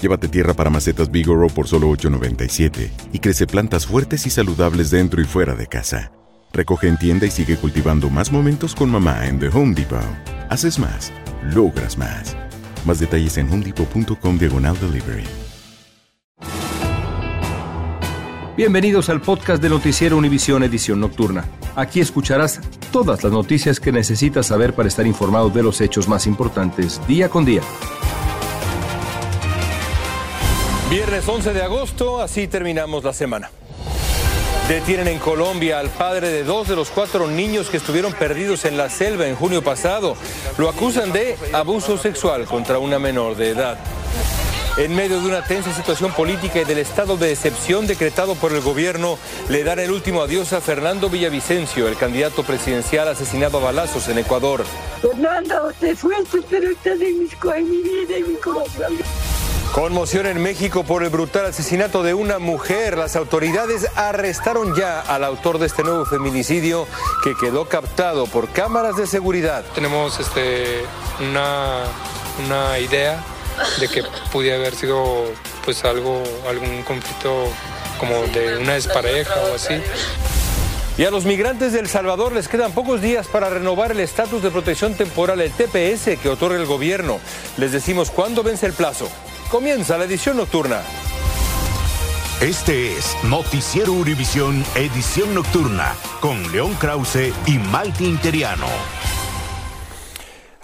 Llévate tierra para macetas Bigoro por solo $8.97 y crece plantas fuertes y saludables dentro y fuera de casa. Recoge en tienda y sigue cultivando más momentos con mamá en The Home Depot. Haces más, logras más. Más detalles en homedepot.com diagonal delivery. Bienvenidos al podcast de Noticiero Univisión Edición Nocturna. Aquí escucharás todas las noticias que necesitas saber para estar informado de los hechos más importantes día con día. Viernes 11 de agosto, así terminamos la semana. Detienen en Colombia al padre de dos de los cuatro niños que estuvieron perdidos en la selva en junio pasado. Lo acusan de abuso sexual contra una menor de edad. En medio de una tensa situación política y del estado de excepción decretado por el gobierno, le dan el último adiós a Fernando Villavicencio, el candidato presidencial asesinado a balazos en Ecuador. Fernando, te fuiste, pero estás en, mi vida y mi corazón. Conmoción en México por el brutal asesinato de una mujer. Las autoridades arrestaron ya al autor de este nuevo feminicidio que quedó captado por cámaras de seguridad. Tenemos este, una, una idea de que pudiera haber sido pues algo, algún conflicto como de una despareja o así. Y a los migrantes de El Salvador les quedan pocos días para renovar el estatus de protección temporal, el TPS, que otorga el gobierno. Les decimos cuándo vence el plazo. Comienza la edición nocturna. Este es Noticiero Univisión Edición Nocturna con León Krause y Malti Interiano.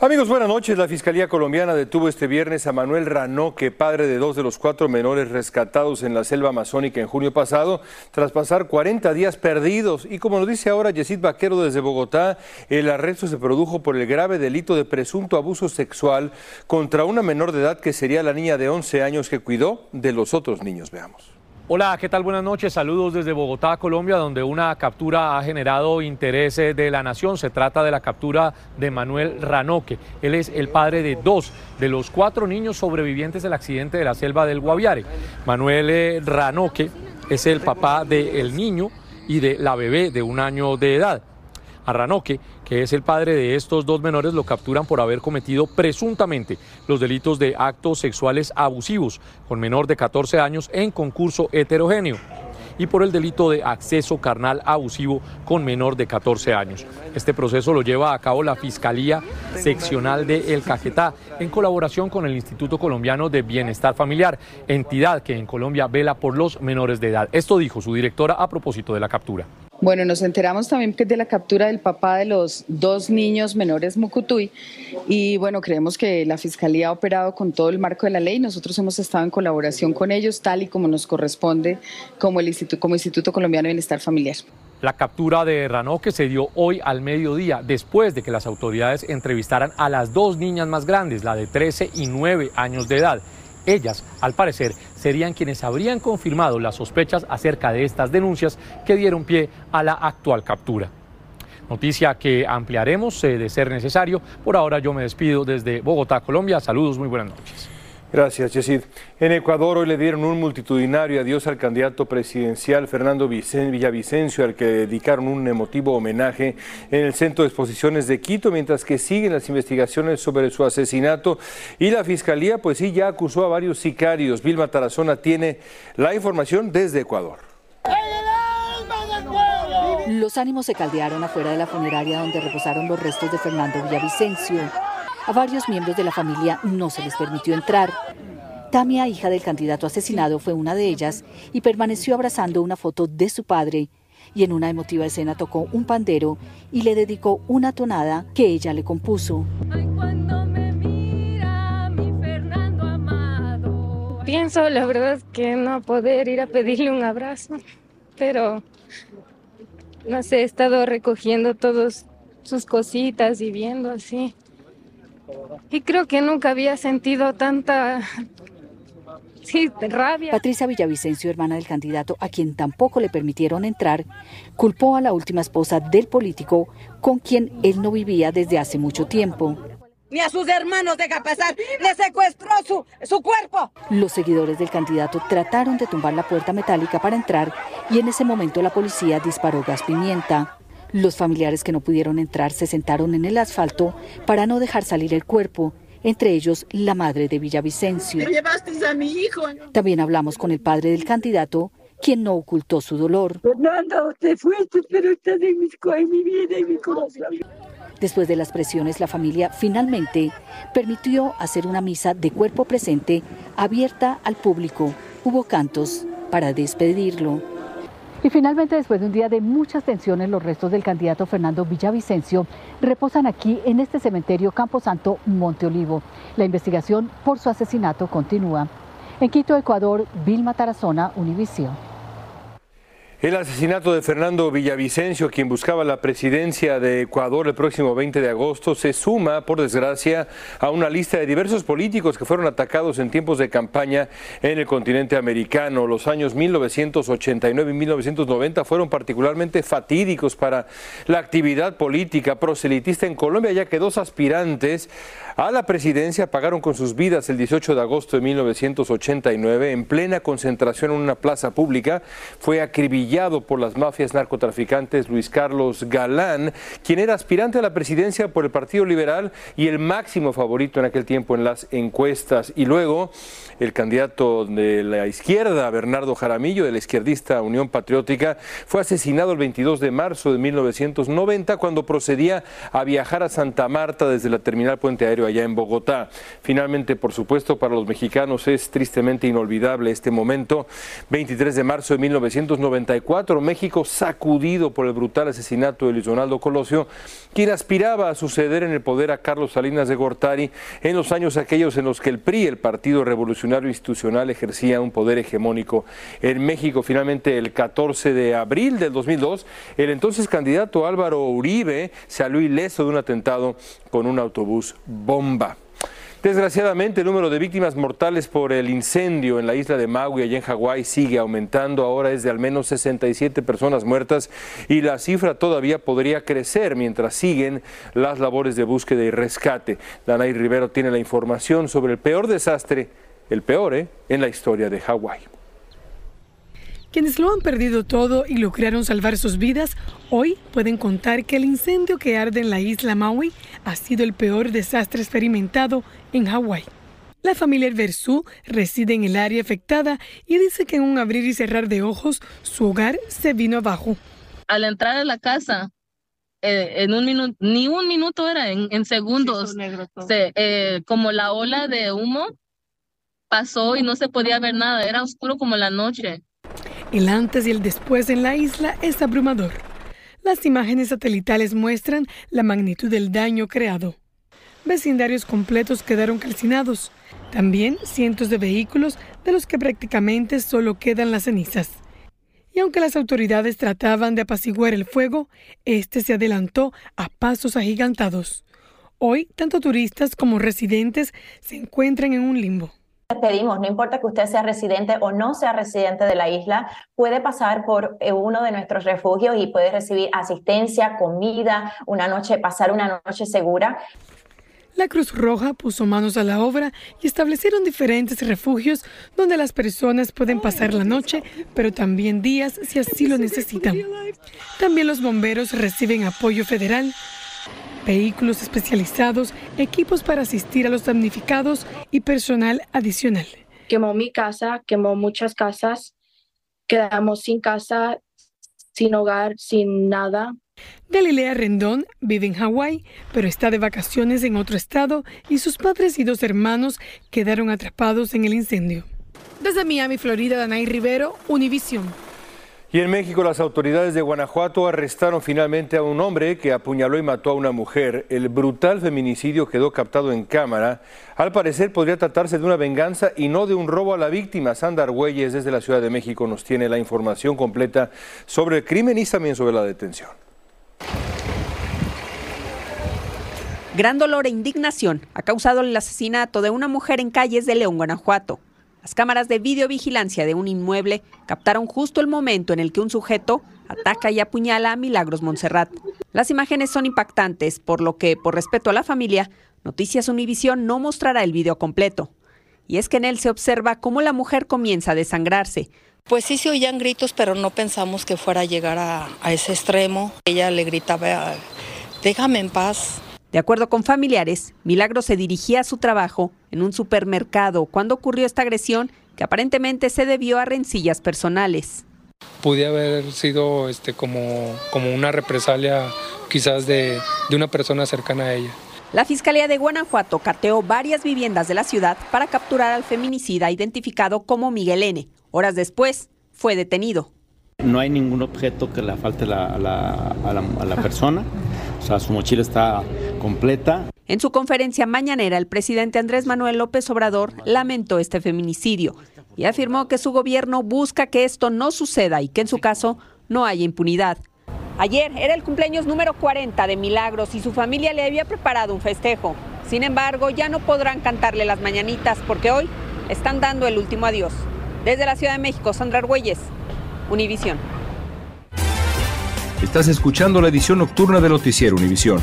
Amigos, buenas noches. La Fiscalía Colombiana detuvo este viernes a Manuel Ranoque, padre de dos de los cuatro menores rescatados en la selva amazónica en junio pasado, tras pasar 40 días perdidos. Y como lo dice ahora Yesid Vaquero desde Bogotá, el arresto se produjo por el grave delito de presunto abuso sexual contra una menor de edad que sería la niña de 11 años que cuidó de los otros niños. Veamos. Hola, ¿qué tal? Buenas noches. Saludos desde Bogotá, Colombia, donde una captura ha generado interés de la nación. Se trata de la captura de Manuel Ranoque. Él es el padre de dos de los cuatro niños sobrevivientes del accidente de la selva del Guaviare. Manuel eh, Ranoque es el papá del niño y de la bebé de un año de edad. A que es el padre de estos dos menores, lo capturan por haber cometido presuntamente los delitos de actos sexuales abusivos con menor de 14 años en concurso heterogéneo y por el delito de acceso carnal abusivo con menor de 14 años. Este proceso lo lleva a cabo la Fiscalía Seccional de El Cajetá en colaboración con el Instituto Colombiano de Bienestar Familiar, entidad que en Colombia vela por los menores de edad. Esto dijo su directora a propósito de la captura. Bueno, nos enteramos también que de la captura del papá de los dos niños menores Mucutuy y bueno, creemos que la Fiscalía ha operado con todo el marco de la ley. Nosotros hemos estado en colaboración con ellos, tal y como nos corresponde como, el Instituto, como Instituto Colombiano de Bienestar Familiar. La captura de Ranoque se dio hoy al mediodía, después de que las autoridades entrevistaran a las dos niñas más grandes, la de 13 y 9 años de edad. Ellas, al parecer, serían quienes habrían confirmado las sospechas acerca de estas denuncias que dieron pie a la actual captura. Noticia que ampliaremos eh, de ser necesario. Por ahora yo me despido desde Bogotá, Colombia. Saludos, muy buenas noches. Gracias, Yesid. En Ecuador hoy le dieron un multitudinario adiós al candidato presidencial Fernando Villavicencio, al que dedicaron un emotivo homenaje en el Centro de Exposiciones de Quito, mientras que siguen las investigaciones sobre su asesinato. Y la Fiscalía, pues sí, ya acusó a varios sicarios. Vilma Tarazona tiene la información desde Ecuador. Los ánimos se caldearon afuera de la funeraria donde reposaron los restos de Fernando Villavicencio. A varios miembros de la familia no se les permitió entrar. Tamia, hija del candidato asesinado, fue una de ellas y permaneció abrazando una foto de su padre y en una emotiva escena tocó un pandero y le dedicó una tonada que ella le compuso. Pienso, la verdad, que no poder ir a pedirle un abrazo, pero no sé, he estado recogiendo todas sus cositas y viendo así. Y creo que nunca había sentido tanta Sí, rabia. Patricia Villavicencio, hermana del candidato, a quien tampoco le permitieron entrar, culpó a la última esposa del político con quien él no vivía desde hace mucho tiempo. Ni a sus hermanos deja pasar, le secuestró su, su cuerpo. Los seguidores del candidato trataron de tumbar la puerta metálica para entrar y en ese momento la policía disparó gas pimienta. Los familiares que no pudieron entrar se sentaron en el asfalto para no dejar salir el cuerpo entre ellos la madre de Villavicencio. llevaste a mi hijo. También hablamos con el padre del candidato, quien no ocultó su dolor. Fernando, usted fuiste, pero está en mi, en mi vida y mi corazón. Después de las presiones, la familia finalmente permitió hacer una misa de cuerpo presente abierta al público. Hubo cantos para despedirlo. Y finalmente, después de un día de muchas tensiones, los restos del candidato Fernando Villavicencio reposan aquí en este cementerio Camposanto Monte Olivo. La investigación por su asesinato continúa. En Quito, Ecuador, Vilma Tarazona, Univisión. El asesinato de Fernando Villavicencio, quien buscaba la presidencia de Ecuador el próximo 20 de agosto, se suma, por desgracia, a una lista de diversos políticos que fueron atacados en tiempos de campaña en el continente americano. Los años 1989 y 1990 fueron particularmente fatídicos para la actividad política proselitista en Colombia, ya que dos aspirantes a la presidencia pagaron con sus vidas el 18 de agosto de 1989 en plena concentración en una plaza pública. Fue acribillado por las mafias narcotraficantes Luis Carlos Galán, quien era aspirante a la presidencia por el Partido Liberal y el máximo favorito en aquel tiempo en las encuestas. Y luego el candidato de la izquierda, Bernardo Jaramillo, de la izquierdista Unión Patriótica, fue asesinado el 22 de marzo de 1990 cuando procedía a viajar a Santa Marta desde la terminal Puente Aéreo allá en Bogotá. Finalmente, por supuesto, para los mexicanos es tristemente inolvidable este momento. 23 de marzo de 1994, México sacudido por el brutal asesinato de Luis Donaldo Colosio, quien aspiraba a suceder en el poder a Carlos Salinas de Gortari en los años aquellos en los que el PRI, el Partido Revolucionario Institucional, ejercía un poder hegemónico en México. Finalmente, el 14 de abril del 2002, el entonces candidato Álvaro Uribe salió ileso de un atentado con un autobús bomba. Desgraciadamente, el número de víctimas mortales por el incendio en la isla de Maui, allá en Hawái, sigue aumentando. Ahora es de al menos 67 personas muertas y la cifra todavía podría crecer mientras siguen las labores de búsqueda y rescate. Danay Rivero tiene la información sobre el peor desastre, el peor, ¿eh? en la historia de Hawái. Quienes lo han perdido todo y lograron salvar sus vidas, hoy pueden contar que el incendio que arde en la isla Maui ha sido el peor desastre experimentado en Hawái. La familia Versú reside en el área afectada y dice que en un abrir y cerrar de ojos su hogar se vino abajo. Al entrar a la casa, eh, en un minuto, ni un minuto era, en, segundos, eh, como la ola de humo pasó y no se podía ver nada, era oscuro como la noche. El antes y el después en la isla es abrumador. Las imágenes satelitales muestran la magnitud del daño creado. Vecindarios completos quedaron calcinados. También cientos de vehículos de los que prácticamente solo quedan las cenizas. Y aunque las autoridades trataban de apaciguar el fuego, este se adelantó a pasos agigantados. Hoy, tanto turistas como residentes se encuentran en un limbo pedimos, no importa que usted sea residente o no sea residente de la isla, puede pasar por eh, uno de nuestros refugios y puede recibir asistencia, comida, una noche, pasar una noche segura. La Cruz Roja puso manos a la obra y establecieron diferentes refugios donde las personas pueden pasar la noche, pero también días si así lo necesitan. También los bomberos reciben apoyo federal vehículos especializados, equipos para asistir a los damnificados y personal adicional. Quemó mi casa, quemó muchas casas, quedamos sin casa, sin hogar, sin nada. Galilea Rendón vive en Hawái, pero está de vacaciones en otro estado y sus padres y dos hermanos quedaron atrapados en el incendio. Desde Miami, Florida, Danay Rivero, Univisión. Y en México las autoridades de Guanajuato arrestaron finalmente a un hombre que apuñaló y mató a una mujer. El brutal feminicidio quedó captado en cámara. Al parecer podría tratarse de una venganza y no de un robo a la víctima. Sandar Güeyes desde la Ciudad de México nos tiene la información completa sobre el crimen y también sobre la detención. Gran dolor e indignación ha causado el asesinato de una mujer en calles de León, Guanajuato. Las cámaras de videovigilancia de un inmueble captaron justo el momento en el que un sujeto ataca y apuñala a Milagros Montserrat. Las imágenes son impactantes, por lo que, por respeto a la familia, Noticias Univisión no mostrará el video completo. Y es que en él se observa cómo la mujer comienza a desangrarse. Pues sí se oían gritos, pero no pensamos que fuera a llegar a, a ese extremo. Ella le gritaba, déjame en paz. De acuerdo con familiares, Milagro se dirigía a su trabajo en un supermercado cuando ocurrió esta agresión que aparentemente se debió a rencillas personales. Pude haber sido este, como, como una represalia quizás de, de una persona cercana a ella. La Fiscalía de Guanajuato cateó varias viviendas de la ciudad para capturar al feminicida identificado como Miguel N. Horas después, fue detenido. No hay ningún objeto que le falte la, a, la, a, la, a la persona. O sea, su mochila está completa. En su conferencia mañanera, el presidente Andrés Manuel López Obrador lamentó este feminicidio y afirmó que su gobierno busca que esto no suceda y que en su caso no haya impunidad. Ayer era el cumpleaños número 40 de Milagros y su familia le había preparado un festejo. Sin embargo, ya no podrán cantarle las mañanitas porque hoy están dando el último adiós. Desde la Ciudad de México, Sandra Argüelles, Univisión. Estás escuchando la edición nocturna de Noticiero Univisión.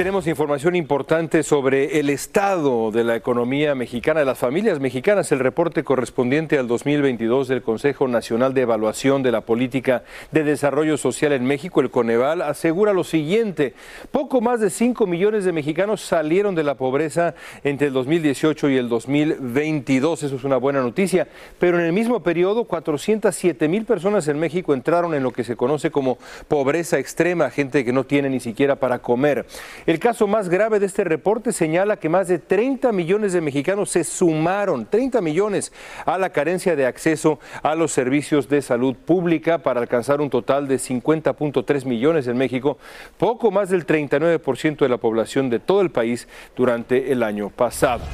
Tenemos información importante sobre el estado de la economía mexicana, de las familias mexicanas. El reporte correspondiente al 2022 del Consejo Nacional de Evaluación de la Política de Desarrollo Social en México, el Coneval, asegura lo siguiente. Poco más de 5 millones de mexicanos salieron de la pobreza entre el 2018 y el 2022. Eso es una buena noticia. Pero en el mismo periodo, 407 mil personas en México entraron en lo que se conoce como pobreza extrema, gente que no tiene ni siquiera para comer. El caso más grave de este reporte señala que más de 30 millones de mexicanos se sumaron, 30 millones, a la carencia de acceso a los servicios de salud pública para alcanzar un total de 50.3 millones en México, poco más del 39% de la población de todo el país durante el año pasado.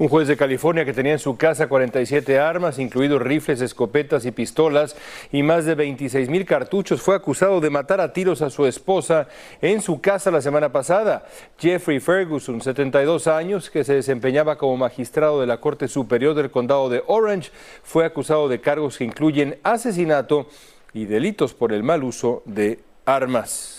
Un juez de California que tenía en su casa 47 armas, incluidos rifles, escopetas y pistolas, y más de 26 mil cartuchos, fue acusado de matar a tiros a su esposa en su casa la semana pasada. Jeffrey Ferguson, 72 años, que se desempeñaba como magistrado de la Corte Superior del Condado de Orange, fue acusado de cargos que incluyen asesinato y delitos por el mal uso de armas.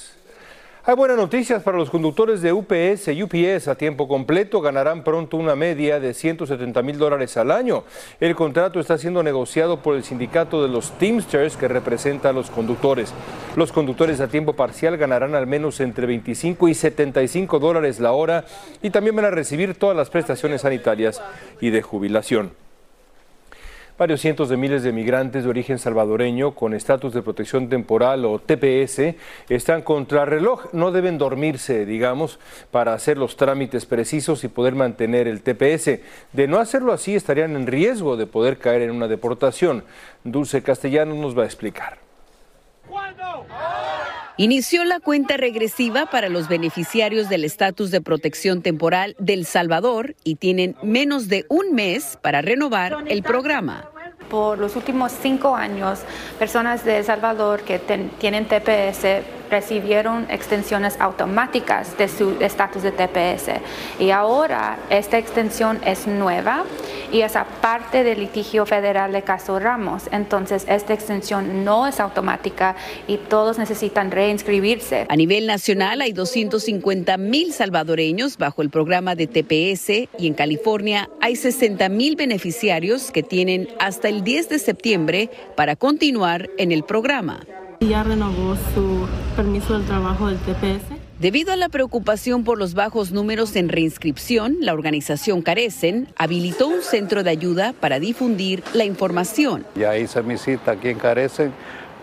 Hay buenas noticias para los conductores de UPS y UPS a tiempo completo. Ganarán pronto una media de 170 mil dólares al año. El contrato está siendo negociado por el sindicato de los Teamsters que representa a los conductores. Los conductores a tiempo parcial ganarán al menos entre 25 y 75 dólares la hora y también van a recibir todas las prestaciones sanitarias y de jubilación. Varios cientos de miles de migrantes de origen salvadoreño con estatus de protección temporal o TPS están contra reloj. No deben dormirse, digamos, para hacer los trámites precisos y poder mantener el TPS. De no hacerlo así, estarían en riesgo de poder caer en una deportación. Dulce Castellano nos va a explicar. Inició la cuenta regresiva para los beneficiarios del estatus de protección temporal del Salvador y tienen menos de un mes para renovar el programa. Por los últimos cinco años, personas de El Salvador que tienen TPS recibieron extensiones automáticas de su estatus de TPS. Y ahora esta extensión es nueva y es aparte del litigio federal de caso Ramos. Entonces, esta extensión no es automática y todos necesitan reinscribirse. A nivel nacional hay 250 mil salvadoreños bajo el programa de TPS y en California hay 60 mil beneficiarios que tienen hasta el 10 de septiembre para continuar en el programa. Ya renovó su permiso del trabajo del TPS. Debido a la preocupación por los bajos números en reinscripción, la organización Carecen habilitó un centro de ayuda para difundir la información. Ya hice mi cita aquí en Carecen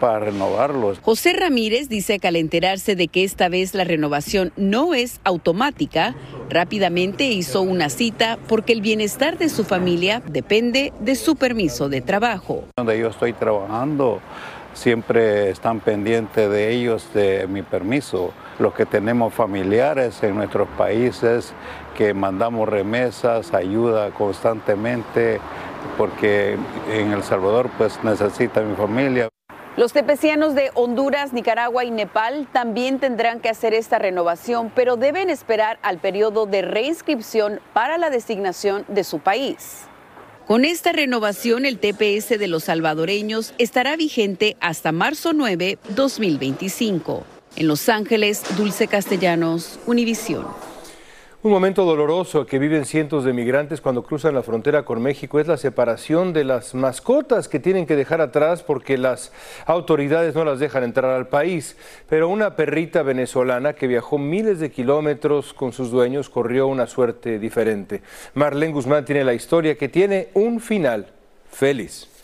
para renovarlos. José Ramírez dice que al enterarse de que esta vez la renovación no es automática, rápidamente hizo una cita porque el bienestar de su familia depende de su permiso de trabajo. Donde yo estoy trabajando, siempre están pendientes de ellos de mi permiso. Los que tenemos familiares en nuestros países, que mandamos remesas, ayuda constantemente, porque en El Salvador pues necesita mi familia. Los tepecianos de Honduras, Nicaragua y Nepal también tendrán que hacer esta renovación, pero deben esperar al periodo de reinscripción para la designación de su país. Con esta renovación, el TPS de los salvadoreños estará vigente hasta marzo 9, 2025. En Los Ángeles, Dulce Castellanos, Univisión. Un momento doloroso que viven cientos de migrantes cuando cruzan la frontera con México es la separación de las mascotas que tienen que dejar atrás porque las autoridades no las dejan entrar al país. Pero una perrita venezolana que viajó miles de kilómetros con sus dueños corrió una suerte diferente. Marlene Guzmán tiene la historia que tiene un final feliz.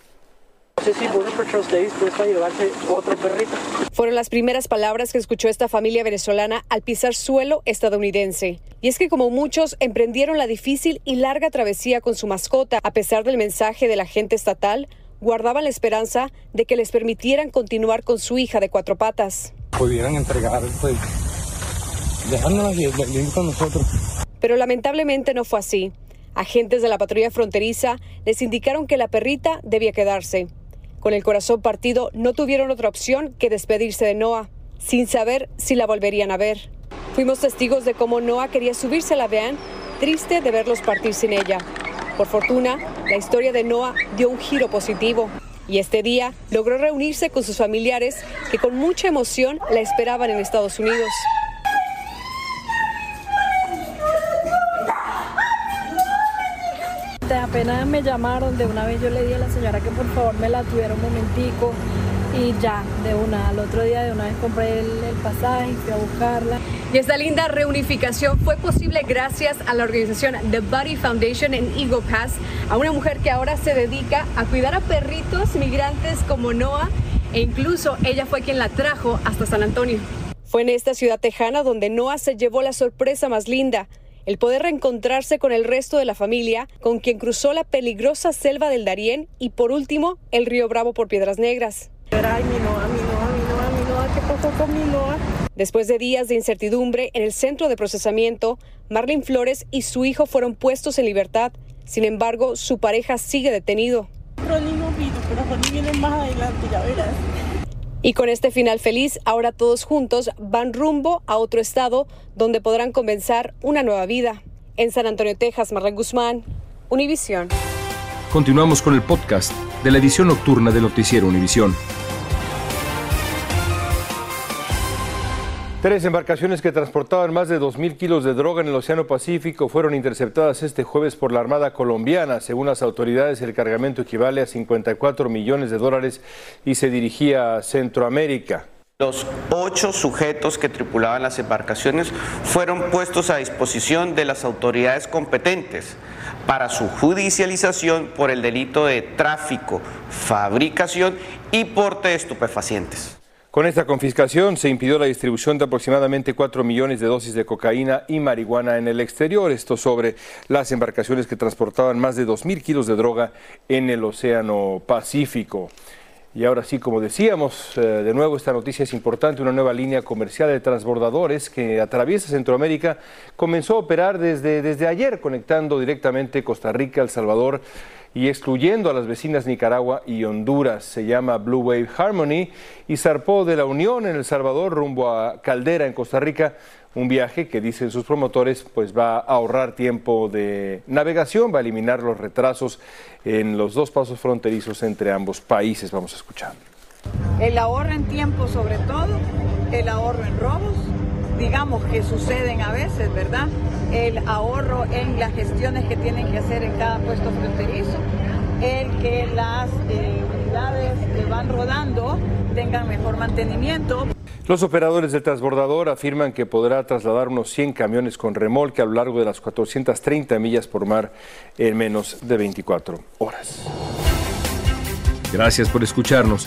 Fueron las primeras palabras que escuchó esta familia venezolana al pisar suelo estadounidense. Y es que como muchos emprendieron la difícil y larga travesía con su mascota, a pesar del mensaje del agente estatal, guardaban la esperanza de que les permitieran continuar con su hija de cuatro patas. Pudieran entregar, pues, dejándonos y con nosotros. Pero lamentablemente no fue así. Agentes de la patrulla fronteriza les indicaron que la perrita debía quedarse. Con el corazón partido, no tuvieron otra opción que despedirse de Noah, sin saber si la volverían a ver. Fuimos testigos de cómo Noah quería subirse a la van, triste de verlos partir sin ella. Por fortuna, la historia de Noah dio un giro positivo y este día logró reunirse con sus familiares que con mucha emoción la esperaban en Estados Unidos. Apenas me llamaron, de una vez yo le dije a la señora que por favor me la tuviera un momentico y ya, de una, al otro día de una vez compré el, el pasaje fui a buscarla. Y esta linda reunificación fue posible gracias a la organización The Buddy Foundation en Eagle Pass, a una mujer que ahora se dedica a cuidar a perritos migrantes como Noah e incluso ella fue quien la trajo hasta San Antonio. Fue en esta ciudad tejana donde Noah se llevó la sorpresa más linda, el poder reencontrarse con el resto de la familia, con quien cruzó la peligrosa selva del Darién y por último el río Bravo por Piedras Negras. Ay, mi Noah, mi Noah, mi Noah, mi Noah, ¿qué pasó con mi? Después de días de incertidumbre en el centro de procesamiento, Marlene Flores y su hijo fueron puestos en libertad. Sin embargo, su pareja sigue detenido. Ronnie no vino, pero Ronnie viene más adelante, ya verás. Y con este final feliz, ahora todos juntos van rumbo a otro estado donde podrán comenzar una nueva vida. En San Antonio, Texas, Marlene Guzmán, Univisión. Continuamos con el podcast de la edición nocturna de Noticiero Univisión. Tres embarcaciones que transportaban más de 2.000 kilos de droga en el Océano Pacífico fueron interceptadas este jueves por la Armada colombiana. Según las autoridades, el cargamento equivale a 54 millones de dólares y se dirigía a Centroamérica. Los ocho sujetos que tripulaban las embarcaciones fueron puestos a disposición de las autoridades competentes para su judicialización por el delito de tráfico, fabricación y porte de estupefacientes. Con esta confiscación se impidió la distribución de aproximadamente 4 millones de dosis de cocaína y marihuana en el exterior. Esto sobre las embarcaciones que transportaban más de 2.000 kilos de droga en el Océano Pacífico. Y ahora sí, como decíamos, eh, de nuevo esta noticia es importante, una nueva línea comercial de transbordadores que atraviesa Centroamérica comenzó a operar desde, desde ayer, conectando directamente Costa Rica, El Salvador y excluyendo a las vecinas Nicaragua y Honduras. Se llama Blue Wave Harmony y zarpó de la Unión en El Salvador rumbo a Caldera en Costa Rica. Un viaje que dicen sus promotores pues va a ahorrar tiempo de navegación, va a eliminar los retrasos en los dos pasos fronterizos entre ambos países. Vamos a escuchar. El ahorro en tiempo sobre todo, el ahorro en robos, digamos que suceden a veces, ¿verdad? El ahorro en las gestiones que tienen que hacer en cada puesto fronterizo, el que las eh, unidades que van rodando tengan mejor mantenimiento. Los operadores del transbordador afirman que podrá trasladar unos 100 camiones con remolque a lo largo de las 430 millas por mar en menos de 24 horas. Gracias por escucharnos.